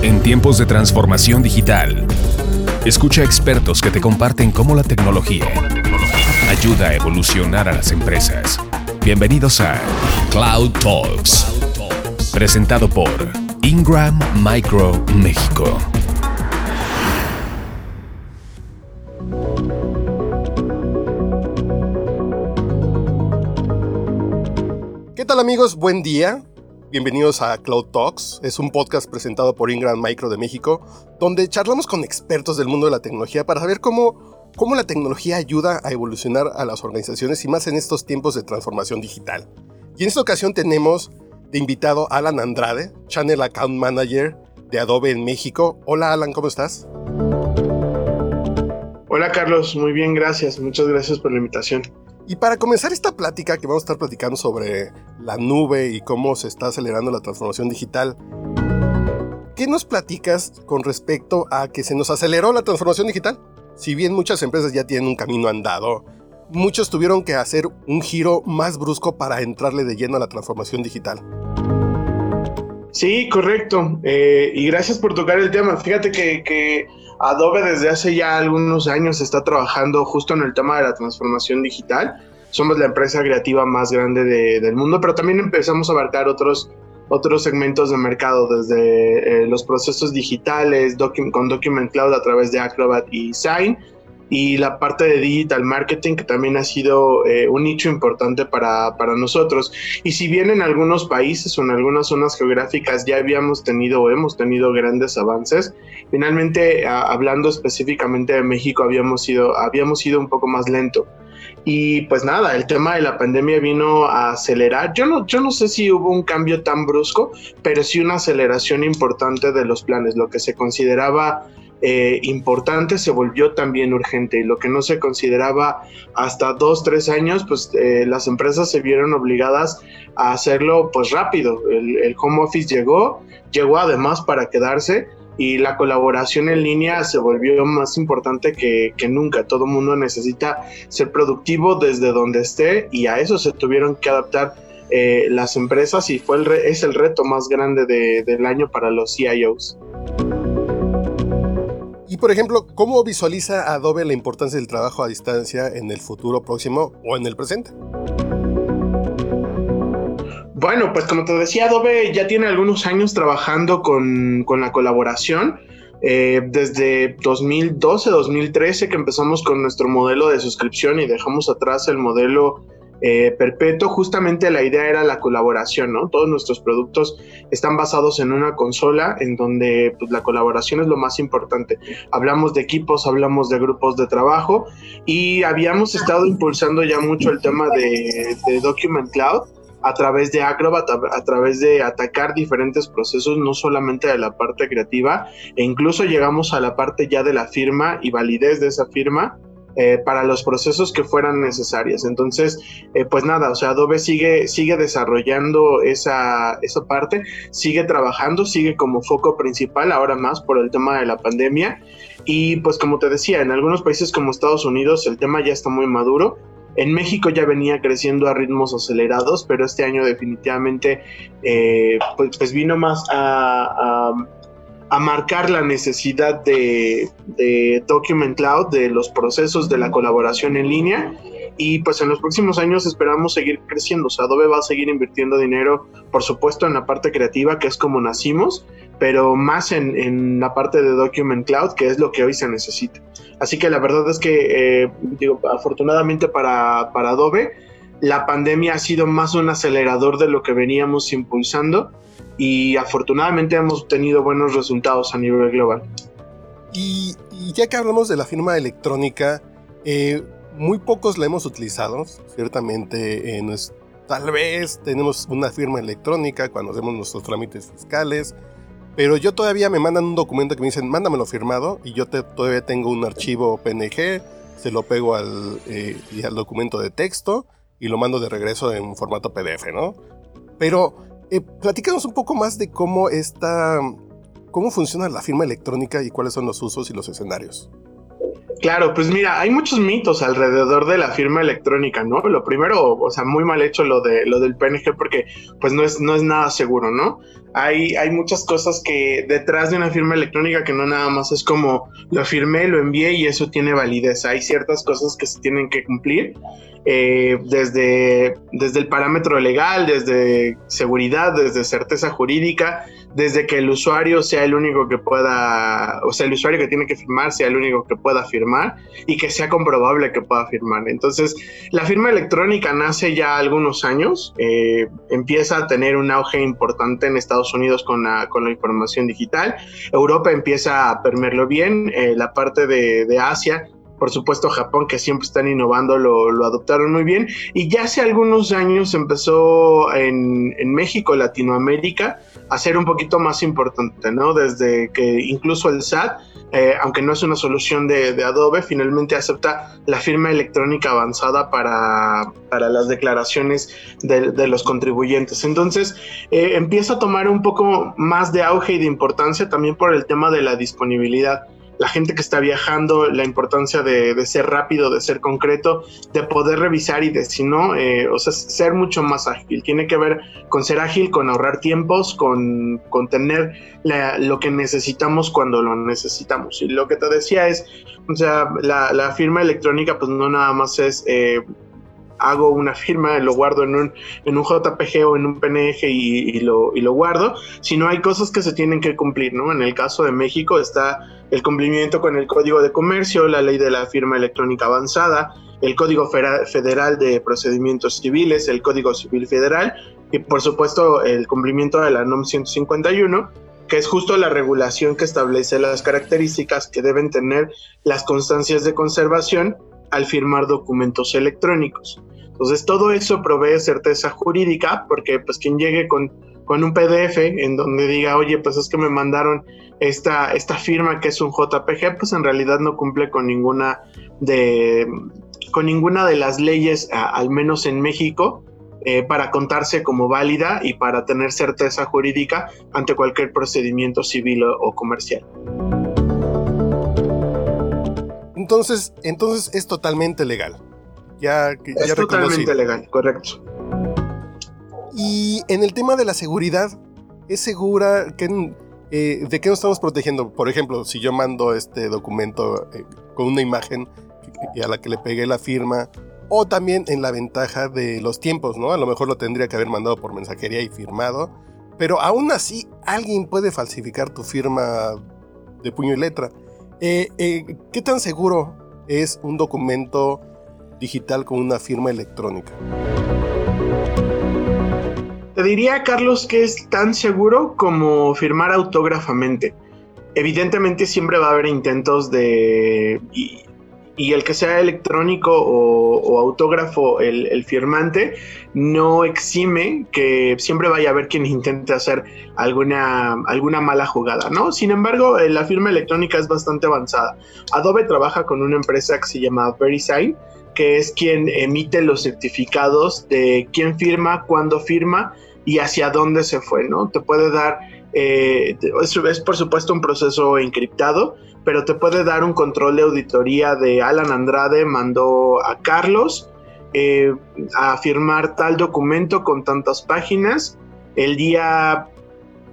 En tiempos de transformación digital, escucha expertos que te comparten cómo la tecnología ayuda a evolucionar a las empresas. Bienvenidos a Cloud Talks, presentado por Ingram Micro México. ¿Qué tal amigos? Buen día. Bienvenidos a Cloud Talks. Es un podcast presentado por Ingram Micro de México, donde charlamos con expertos del mundo de la tecnología para saber cómo, cómo la tecnología ayuda a evolucionar a las organizaciones y más en estos tiempos de transformación digital. Y en esta ocasión tenemos de invitado Alan Andrade, Channel Account Manager de Adobe en México. Hola Alan, ¿cómo estás? Hola Carlos, muy bien, gracias. Muchas gracias por la invitación. Y para comenzar esta plática que vamos a estar platicando sobre la nube y cómo se está acelerando la transformación digital, ¿qué nos platicas con respecto a que se nos aceleró la transformación digital? Si bien muchas empresas ya tienen un camino andado, muchos tuvieron que hacer un giro más brusco para entrarle de lleno a la transformación digital. Sí, correcto. Eh, y gracias por tocar el tema. Fíjate que, que, Adobe desde hace ya algunos años está trabajando justo en el tema de la transformación digital. Somos la empresa creativa más grande de, del mundo, pero también empezamos a abarcar otros, otros segmentos de mercado, desde eh, los procesos digitales, con Document Cloud a través de Acrobat y Sign, y la parte de digital marketing que también ha sido eh, un nicho importante para, para, nosotros. Y si bien en algunos países o en algunas zonas geográficas ya habíamos tenido o hemos tenido grandes avances, finalmente hablando específicamente de México habíamos sido, habíamos sido un poco más lento. Y pues nada, el tema de la pandemia vino a acelerar. Yo no, yo no sé si hubo un cambio tan brusco, pero sí una aceleración importante de los planes. Lo que se consideraba eh, importante se volvió también urgente y lo que no se consideraba hasta dos, tres años, pues eh, las empresas se vieron obligadas a hacerlo pues rápido. El, home office llegó, llegó además para quedarse y la colaboración en línea se volvió más importante que, nunca. Todo mundo necesita ser productivo desde donde esté y a eso se tuvieron que adaptar eh, las empresas y fue el es el reto más grande del año para los CIOs. Por ejemplo, ¿cómo visualiza Adobe la importancia del trabajo a distancia en el futuro próximo o en el presente? Bueno, pues como te decía, Adobe ya tiene algunos años trabajando con, la colaboración. Eh, desde 2012, 2013 que empezamos con nuestro modelo de suscripción y dejamos atrás el modelo eh, perpetuo, justamente la idea era la colaboración, ¿no? Todos nuestros productos están basados en una consola en donde pues, la colaboración es lo más importante. Hablamos de equipos, hablamos de grupos de trabajo y habíamos estado impulsando ya mucho el tema de, Document Cloud a través de Acrobat, a, través de atacar diferentes procesos, no solamente de la parte creativa, e incluso llegamos a la parte ya de la firma y validez de esa firma eh, para los procesos que fueran necesarios. Entonces, eh, pues nada, o sea, Adobe sigue, sigue desarrollando esa, esa parte, sigue trabajando, sigue como foco principal, ahora más por el tema de la pandemia. Y pues como te decía, en algunos países como Estados Unidos el tema ya está muy maduro. En México ya venía creciendo a ritmos acelerados, pero este año definitivamente eh, pues, pues, vino más a a marcar la necesidad de, Document Cloud, de los procesos de la colaboración en línea. Y pues en los próximos años esperamos seguir creciendo. O sea, Adobe va a seguir invirtiendo dinero, por supuesto, en la parte creativa, que es como nacimos, pero más en, la parte de Document Cloud, que es lo que hoy se necesita. Así que la verdad es que, eh, digo, afortunadamente para, para Adobe, la pandemia ha sido más un acelerador de lo que veníamos impulsando y afortunadamente hemos tenido buenos resultados a nivel global. Y, ya que hablamos de la firma electrónica, eh, muy pocos la hemos utilizado, ciertamente eh, tal vez tenemos una firma electrónica cuando hacemos nuestros trámites fiscales, pero yo todavía me mandan un documento que me dicen, mándamelo firmado, y yo todavía tengo un archivo PNG, se lo pego al, eh, al documento de texto y lo mando de regreso en formato PDF, ¿no? Pero eh, platícanos un poco más de cómo está, cómo funciona la firma electrónica y cuáles son los usos y los escenarios. Claro, pues mira, hay muchos mitos alrededor de la firma electrónica, ¿no? Lo primero, o sea, muy mal hecho lo de lo del PNG porque pues no es no es nada seguro, ¿no? Hay hay muchas cosas que detrás de una firma electrónica que no nada más es como lo firmé, lo envié y eso tiene validez. Hay ciertas cosas que se tienen que cumplir eh, desde desde el parámetro legal, desde seguridad, desde certeza jurídica desde que el usuario sea el único que pueda, o sea, el usuario que tiene que firmar sea el único que pueda firmar y que sea comprobable que pueda firmar. Entonces, la firma electrónica nace ya algunos años, eh, empieza a tener un auge importante en Estados Unidos con la, con la información digital, Europa empieza a permearlo bien, eh, la parte de, de Asia por supuesto Japón, que siempre están innovando, lo, lo, adoptaron muy bien. Y ya hace algunos años empezó en, en, México, Latinoamérica, a ser un poquito más importante, ¿no? Desde que incluso el SAT, eh, aunque no es una solución de, de, Adobe, finalmente acepta la firma electrónica avanzada para, para las declaraciones de, de, los contribuyentes. Entonces, eh, empieza a tomar un poco más de auge y de importancia también por el tema de la disponibilidad la gente que está viajando, la importancia de, de, ser rápido, de ser concreto, de poder revisar y de si no, eh, o sea, ser mucho más ágil. Tiene que ver con ser ágil, con ahorrar tiempos, con, con tener la, lo que necesitamos cuando lo necesitamos. Y lo que te decía es, o sea, la, la firma electrónica pues no nada más es... Eh, hago una firma, lo guardo en un, en un JPG o en un PNG y, lo, y lo guardo, sino hay cosas que se tienen que cumplir, ¿no? En el caso de México está el cumplimiento con el Código de Comercio, la ley de la firma electrónica avanzada, el Código Federal de Procedimientos Civiles, el Código Civil Federal y por supuesto el cumplimiento de la NOM 151 que es justo la regulación que establece las características que deben tener las constancias de conservación al firmar documentos electrónicos. Entonces todo eso provee certeza jurídica porque pues quien llegue con, con un PDF en donde diga, oye, pues es que me mandaron esta, esta firma que es un JPG, pues en realidad no cumple con ninguna de, con ninguna de las leyes, al menos en México, eh, para contarse como válida y para tener certeza jurídica ante cualquier procedimiento civil o, o comercial. Entonces, entonces es totalmente legal. Ya, es ya totalmente legal, correcto. Y en el tema de la seguridad, ¿es segura? que eh, ¿De qué nos estamos protegiendo? Por ejemplo, si yo mando este documento eh, con una imagen a la que le pegué la firma, o también en la ventaja de los tiempos, ¿no? A lo mejor lo tendría que haber mandado por mensajería y firmado, pero aún así alguien puede falsificar tu firma de puño y letra. Eh, eh, ¿Qué tan seguro es un documento digital con una firma electrónica? Te diría, Carlos, que es tan seguro como firmar autógrafamente. Evidentemente siempre va a haber intentos de... Y, el que sea electrónico o, autógrafo el, el, firmante no exime que siempre vaya a haber quien intente hacer alguna, alguna mala jugada, ¿no? Sin embargo, eh, la firma electrónica es bastante avanzada. Adobe trabaja con una empresa que se llama VeriSign, que es quien emite los certificados de quién firma, cuándo firma y hacia dónde se fue, ¿no? Te puede dar, eh, es, por supuesto un proceso encriptado, pero te puede dar un control de auditoría de Alan Andrade mandó a Carlos eh, a firmar tal documento con tantas páginas el día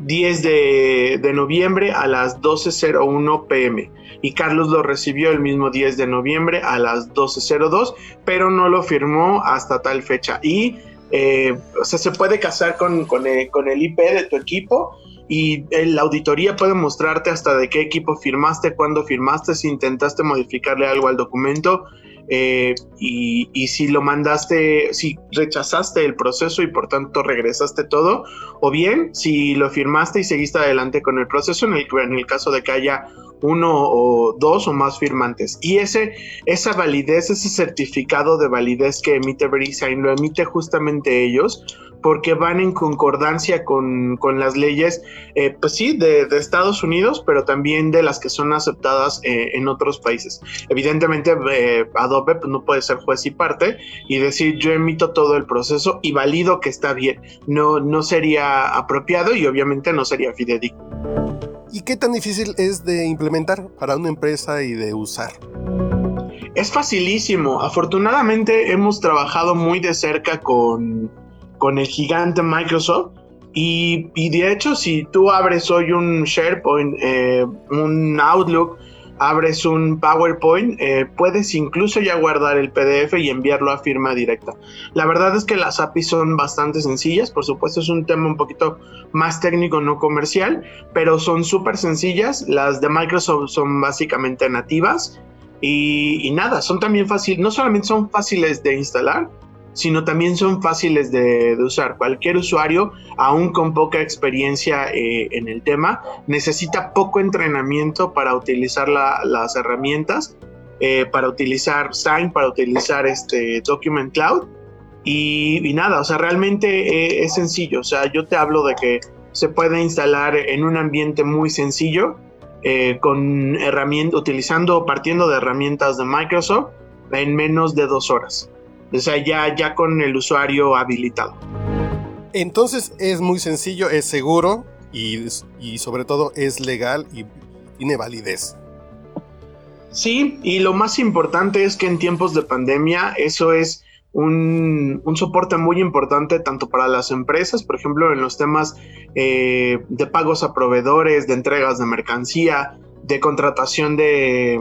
10 de, de, noviembre a las 12.01 pm y Carlos lo recibió el mismo 10 de noviembre a las 12.02 pero no lo firmó hasta tal fecha. Y eh, o sea, se puede casar con, el, con el IP de tu equipo y la auditoría puede mostrarte hasta de qué equipo firmaste, cuándo firmaste, si intentaste modificarle algo al documento eh, y, si lo mandaste, si rechazaste el proceso y por tanto regresaste todo, o bien si lo firmaste y seguiste adelante con el proceso en el, en el caso de que haya uno o dos o más firmantes. Y ese, esa validez, ese certificado de validez que emite VeriSign, lo emite justamente ellos porque van en concordancia con, con las leyes, eh, pues sí, de, de, Estados Unidos, pero también de las que son aceptadas eh, en otros países. Evidentemente, eh, Adobe pues, no puede ser juez y parte y decir yo emito todo el proceso y valido que está bien. No, no sería apropiado y obviamente no sería fidedigno. ¿Y qué tan difícil es de implementar para una empresa y de usar? Es facilísimo. Afortunadamente hemos trabajado muy de cerca con, con el gigante Microsoft. Y, de hecho, si tú abres hoy un SharePoint, eh, un Outlook, abres un PowerPoint, eh, puedes incluso ya guardar el PDF y enviarlo a firma directa. La verdad es que las APIs son bastante sencillas, por supuesto es un tema un poquito más técnico, no comercial, pero son súper sencillas. Las de Microsoft son básicamente nativas y, y nada, son también fáciles, no solamente son fáciles de instalar, sino también son fáciles de, usar. Cualquier usuario, aún con poca experiencia eh, en el tema, necesita poco entrenamiento para utilizar las herramientas, eh, para utilizar Sign, para utilizar este Document Cloud. Y, nada, o sea, realmente eh, es sencillo. O sea, yo te hablo de que se puede instalar en un ambiente muy sencillo, con herramientas, utilizando, partiendo de herramientas de Microsoft en menos de dos horas. O sea, ya, ya con el usuario habilitado. Entonces es muy sencillo, es seguro y, sobre todo es legal y tiene validez. Sí, y lo más importante es que en tiempos de pandemia eso es un, soporte muy importante tanto para las empresas, por ejemplo, en los temas eh, de pagos a proveedores, de entregas de mercancía, de contratación de,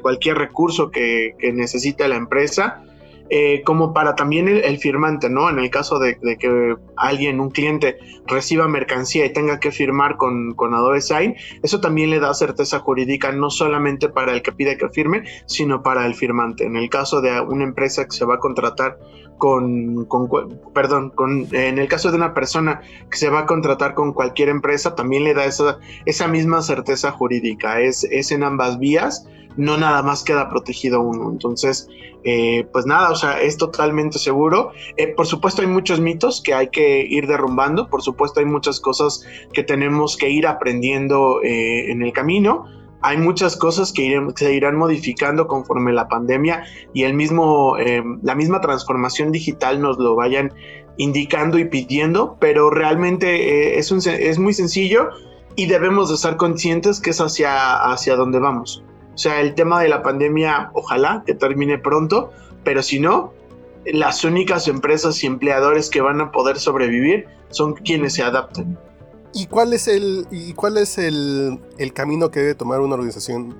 cualquier recurso que, que necesite la empresa eh, como para también el, firmante, ¿no? En el caso de, que alguien, un cliente, reciba mercancía y tenga que firmar con, con, Adobe Sign, eso también le da certeza jurídica no solamente para el que pide que firme, sino para el firmante. En el caso de una empresa que se va a contratar con, con, perdón, con, en el caso de una persona que se va a contratar con cualquier empresa, también le da esa, esa misma certeza jurídica. Es, es en ambas vías no nada más queda protegido uno. Entonces, eh, pues nada, o sea, es totalmente seguro. Eh, por supuesto hay muchos mitos que hay que ir derrumbando, por supuesto hay muchas cosas que tenemos que ir aprendiendo eh, en el camino. Hay muchas cosas que, se irán modificando conforme la pandemia y el mismo, la misma transformación digital nos lo vayan indicando y pidiendo, pero realmente es, es muy sencillo y debemos de estar conscientes que es hacia, hacia donde vamos. O sea, el tema de la pandemia, ojalá que termine pronto, pero si no, las únicas empresas y empleadores que van a poder sobrevivir son quienes se adapten. ¿Y cuál es el, y cuál es el, camino que debe tomar una organización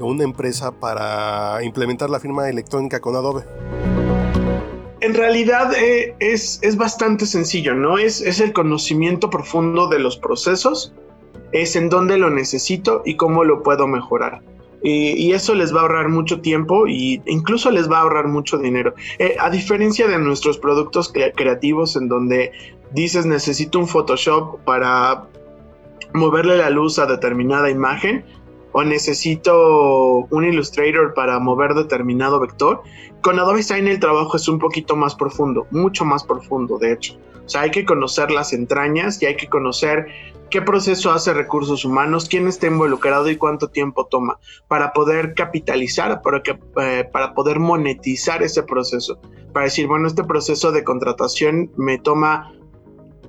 o una empresa para implementar la firma electrónica con Adobe? En realidad eh, es, es, bastante sencillo, ¿no? Es, es el conocimiento profundo de los procesos, es en dónde lo necesito y cómo lo puedo mejorar y eso les va a ahorrar mucho tiempo e incluso les va a ahorrar mucho dinero. Eh, a diferencia de nuestros productos creativos en donde dices necesito un Photoshop para moverle la luz a determinada imagen o necesito un Illustrator para mover determinado vector, con Adobe Sign el trabajo es un poquito más profundo, mucho más profundo de hecho. O sea, hay que conocer las entrañas y hay que conocer qué proceso hace recursos humanos, quién está involucrado y cuánto tiempo toma para poder capitalizar, para, que, eh, para poder monetizar ese proceso. Para decir, bueno, este proceso de contratación me toma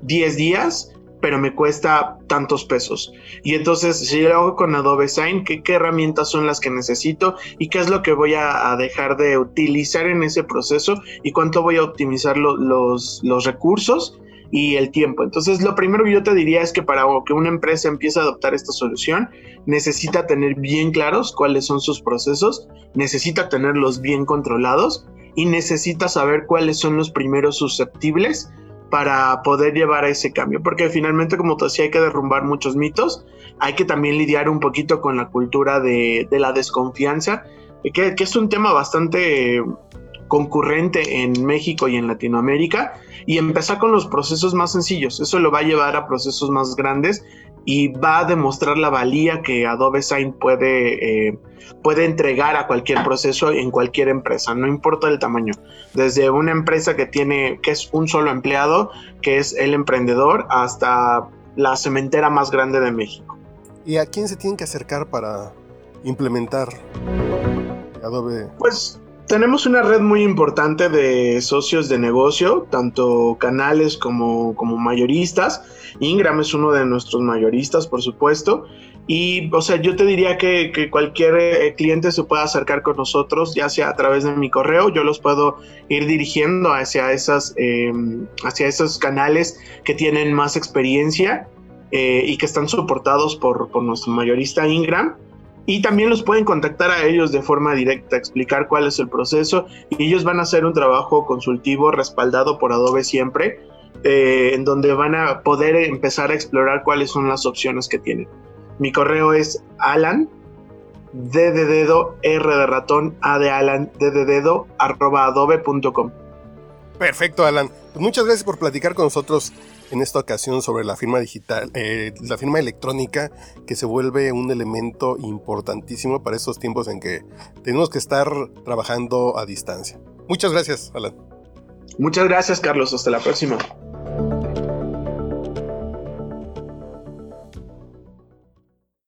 10 días, pero me cuesta tantos pesos. Y entonces, si lo hago con Adobe Sign, ¿qué, herramientas son las que necesito y qué es lo que voy a, dejar de utilizar en ese proceso y cuánto voy a optimizar los, los recursos y el tiempo. Entonces, lo primero que yo te diría es que para que una empresa empiece a adoptar esta solución, necesita tener bien claros cuáles son sus procesos, necesita tenerlos bien controlados y necesita saber cuáles son los primeros susceptibles para poder llevar a ese cambio. Porque finalmente, como te decía, hay que derrumbar muchos mitos, hay que también lidiar un poquito con la cultura de, la desconfianza, que, que es un tema bastante concurrente en México y en Latinoamérica y empezar con los procesos más sencillos. Eso lo va a llevar a procesos más grandes y va a demostrar la valía que Adobe Sign puede, eh, puede entregar a cualquier proceso en cualquier empresa, no importa el tamaño. Desde una empresa que tiene, que es un solo empleado, que es el emprendedor, hasta la cementera más grande de México. ¿Y a quién se tienen que acercar para implementar Adobe? Pues Tenemos una red muy importante de socios de negocio, tanto canales como, como mayoristas. Ingram es uno de nuestros mayoristas, por supuesto. Y, o sea, yo te diría que, que, cualquier eh, cliente se pueda acercar con nosotros, ya sea a través de mi correo, yo los puedo ir dirigiendo hacia, esas, eh, hacia esos canales que tienen más experiencia eh, y que están soportados por, por nuestro mayorista Ingram. Y también los pueden contactar a ellos de forma directa, explicar cuál es el proceso y ellos van a hacer un trabajo consultivo respaldado por Adobe siempre, eh, en donde van a poder empezar a explorar cuáles son las opciones que tienen. Mi correo es alan, d de r de ratón, a de alan, d adobe.com. Perfecto, Alan. Pues muchas gracias por platicar con nosotros en esta ocasión sobre la firma digital, eh, la firma electrónica, que se vuelve un elemento importantísimo para estos tiempos en que tenemos que estar trabajando a distancia. Muchas gracias, Alan. Muchas gracias, Carlos. Hasta la próxima.